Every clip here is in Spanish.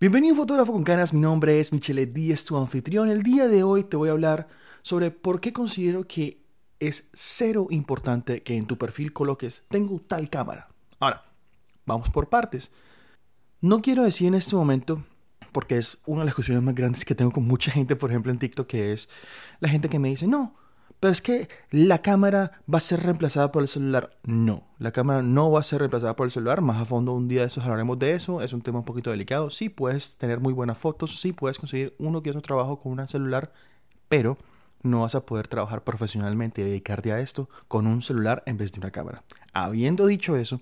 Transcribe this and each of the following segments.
Bienvenido Fotógrafo con Canas, mi nombre es Michele Díez, tu anfitrión. El día de hoy te voy a hablar sobre por qué considero que es cero importante que en tu perfil coloques tengo tal cámara. Ahora, vamos por partes. No quiero decir en este momento, porque es una de las discusiones más grandes que tengo con mucha gente, por ejemplo en TikTok, que es la gente que me dice, no, pero es que la cámara va a ser reemplazada por el celular. No, la cámara no va a ser reemplazada por el celular. Más a fondo un día de estos hablaremos de eso. Es un tema un poquito delicado. Sí puedes tener muy buenas fotos, sí puedes conseguir uno que otro trabajo con un celular, pero no vas a poder trabajar profesionalmente y dedicarte a esto con un celular en vez de una cámara. Habiendo dicho eso,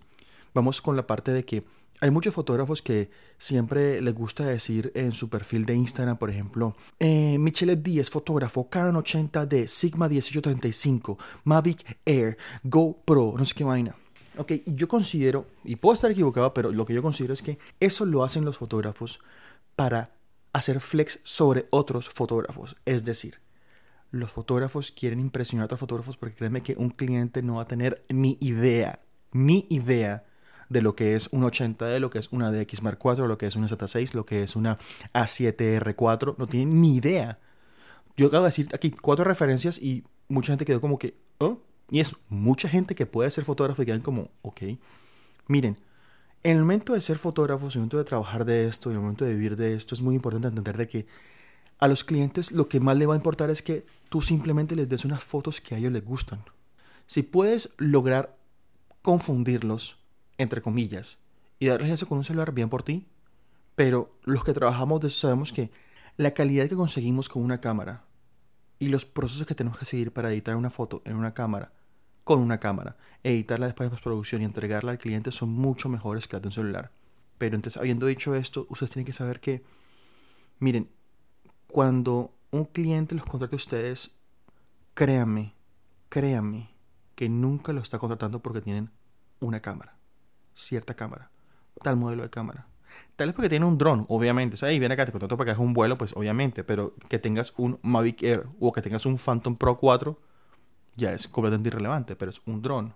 vamos con la parte de que hay muchos fotógrafos que siempre les gusta decir en su perfil de Instagram, por ejemplo, eh, Michele Díez, fotógrafo, Canon 80D, Sigma 1835, Mavic Air, GoPro, no sé qué vaina. Ok, yo considero, y puedo estar equivocado, pero lo que yo considero es que eso lo hacen los fotógrafos para hacer flex sobre otros fotógrafos. Es decir, los fotógrafos quieren impresionar a otros fotógrafos porque créeme que un cliente no va a tener ni idea, ni idea de lo que es un 80 de lo que es una DX Mark IV, lo que es una Z6, lo que es una A7R4, no tienen ni idea. Yo acabo de decir aquí cuatro referencias y mucha gente quedó como que, ¿oh? Y es mucha gente que puede ser fotógrafo y quedan como, ok. Miren, en el momento de ser fotógrafo, en el momento de trabajar de esto, en el momento de vivir de esto, es muy importante entender de que a los clientes lo que más le va a importar es que tú simplemente les des unas fotos que a ellos les gustan. Si puedes lograr confundirlos entre comillas, y darles eso con un celular bien por ti. Pero los que trabajamos de eso sabemos que la calidad que conseguimos con una cámara y los procesos que tenemos que seguir para editar una foto en una cámara, con una cámara, editarla después de postproducción y entregarla al cliente son mucho mejores que la de un celular. Pero entonces, habiendo dicho esto, ustedes tienen que saber que, miren, cuando un cliente los contrate a ustedes, créanme, créanme que nunca lo está contratando porque tienen una cámara cierta cámara, tal modelo de cámara. Tal vez porque tiene un dron, obviamente. O sea, ahí viene acá, te contrato para que hagas un vuelo, pues obviamente. Pero que tengas un Mavic Air o que tengas un Phantom Pro 4, ya es completamente irrelevante, pero es un dron.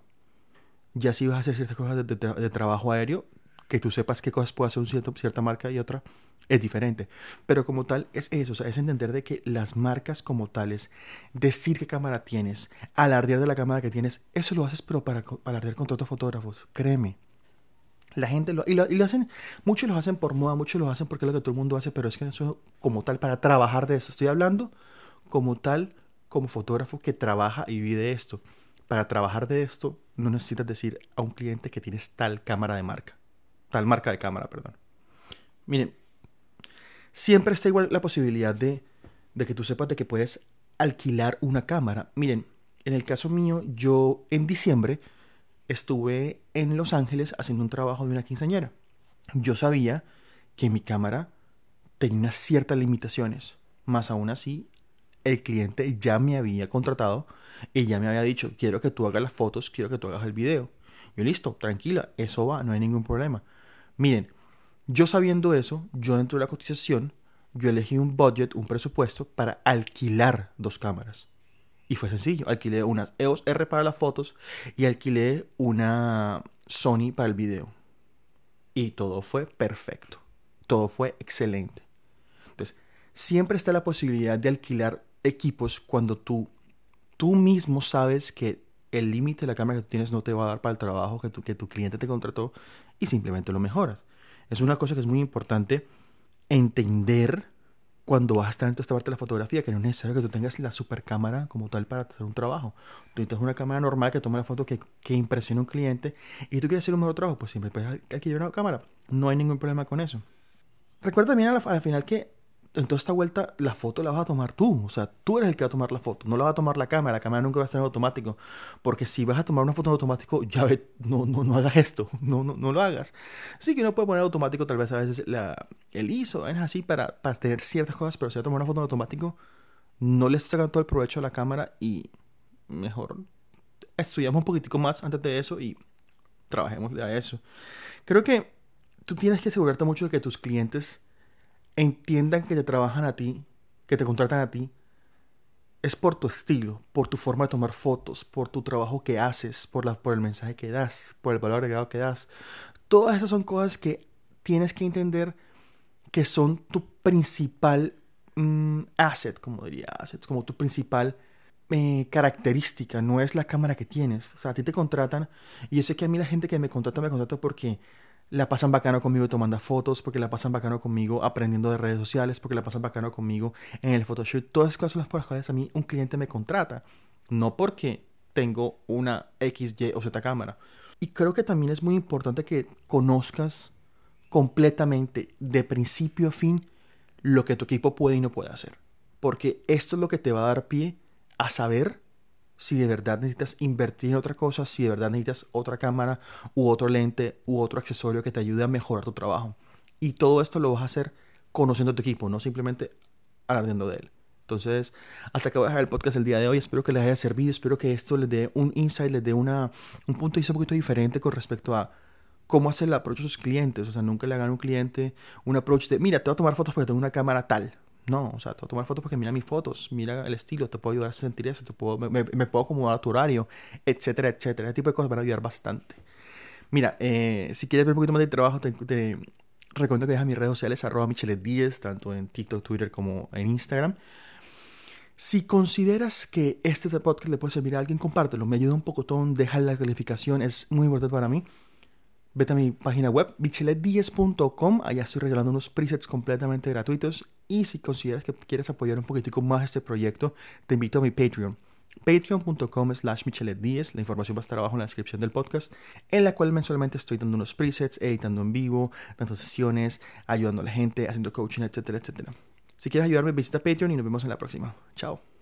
Ya si vas a hacer ciertas cosas de, trabajo aéreo, que tú sepas qué cosas puede hacer un cierto, cierta marca y otra, es diferente. Pero como tal, es eso, o sea, es entender de que las marcas como tales, decir qué cámara tienes, alardear de la cámara que tienes, eso lo haces pero para alardear con otros fotógrafos, créeme. La gente lo, y lo, y lo, hacen, muchos lo hacen por moda, muchos lo hacen porque es lo que todo el mundo hace, pero es que eso como tal para trabajar de eso. Estoy hablando como tal, como fotógrafo que trabaja y vive esto. Para trabajar de esto no necesitas decir a un cliente que tienes tal cámara de marca, tal marca de cámara, perdón. Miren, siempre está igual la posibilidad de, de que tú sepas de que puedes alquilar una cámara. Miren, en el caso mío, yo en diciembre estuve en Los Ángeles haciendo un trabajo de una quinceañera. Yo sabía que mi cámara tenía ciertas limitaciones, más aún así, el cliente ya me había contratado y ya me había dicho, quiero que tú hagas las fotos, quiero que tú hagas el video. Yo listo, tranquila, eso va, no hay ningún problema. Miren, yo sabiendo eso, yo dentro de la cotización, yo elegí un budget, un presupuesto para alquilar dos cámaras. Y fue sencillo, alquilé unas EOS R para las fotos y alquilé una Sony para el video. Y todo fue perfecto, todo fue excelente. Entonces, siempre está la posibilidad de alquilar equipos cuando tú, tú mismo sabes que el límite de la cámara que tú tienes no te va a dar para el trabajo que tu, que tu cliente te contrató y simplemente lo mejoras. Es una cosa que es muy importante entender cuando vas a estar en esta parte de la fotografía, que no es necesario que tú tengas la super cámara como tal para hacer un trabajo. Tú necesitas una cámara normal que tome la foto que, que impresione un cliente y tú quieres hacer un mejor trabajo, pues siempre puedes adquirir una cámara. No hay ningún problema con eso. Recuerda también al final que en toda esta vuelta la foto la vas a tomar tú. O sea, tú eres el que va a tomar la foto. No la va a tomar la cámara. La cámara nunca va a estar en automático. Porque si vas a tomar una foto en automático, ya ve, no, no, no hagas esto. No, no, no lo hagas. Sí que uno puede poner automático tal vez a veces la, el ISO, es así para, para tener ciertas cosas. Pero si vas a tomar una foto en automático, no le sacan todo el provecho a la cámara y mejor estudiamos un poquitico más antes de eso y trabajemos de eso. Creo que tú tienes que asegurarte mucho de que tus clientes entiendan que te trabajan a ti, que te contratan a ti, es por tu estilo, por tu forma de tomar fotos, por tu trabajo que haces, por, el mensaje que das, por el valor agregado que das. Todas esas son cosas que tienes que entender que son tu principal mm, asset, como diría, asset, como tu principal eh, característica, no es la cámara que tienes. O sea, a ti te contratan y yo sé que a mí la gente que me contrata me contrata porque la pasan bacano conmigo tomando fotos, porque la pasan bacano conmigo aprendiendo de redes sociales, porque la pasan bacano conmigo en el photoshoot. Todas esas cosas las por las cuales a mí un cliente me contrata. No porque tengo una X, Y o Z cámara. Y creo que también es muy importante que conozcas completamente, de principio a fin, lo que tu equipo puede y no puede hacer. Porque esto es lo que te va a dar pie a saber si de verdad necesitas invertir en otra cosa, si de verdad necesitas otra cámara u otro lente u otro accesorio que te ayude a mejorar tu trabajo. Y todo esto lo vas a hacer conociendo tu equipo, no simplemente alardeando de él. Entonces, hasta acá voy a dejar el podcast el día de hoy. Espero que les haya servido. Espero que esto les dé un insight, les dé una, un punto de vista un poquito diferente con respecto a cómo hacer el approach a sus clientes. O sea, nunca le hagan a un cliente un approach de, mira, te voy a tomar fotos porque tengo una cámara tal. No, o sea, te voy a tomar fotos porque mira mis fotos, mira el estilo, te puedo ayudar a sentir eso, te puedo, me, puedo acomodar a tu horario, etcétera, etcétera. Ese tipo de cosas van a ayudar bastante. Mira, eh, si quieres ver un poquito más de trabajo, te, te recomiendo que veas mis redes sociales, arroba michelet10, tanto en TikTok, Twitter como en Instagram. Si consideras que este podcast le puede servir a alguien, compártelo. Me ayuda un poco, deja la calificación, es muy importante para mí. Vete a mi página web, bichelet10.com. Allá estoy regalando unos presets completamente gratuitos. Y si consideras que quieres apoyar un poquitico más este proyecto, te invito a mi Patreon. Patreon.com slash michelet10. La información va a estar abajo en la descripción del podcast, en la cual mensualmente estoy dando unos presets, editando en vivo, dando sesiones, ayudando a la gente, haciendo coaching, etcétera, etcétera. Si quieres ayudarme, visita Patreon y nos vemos en la próxima. Chao.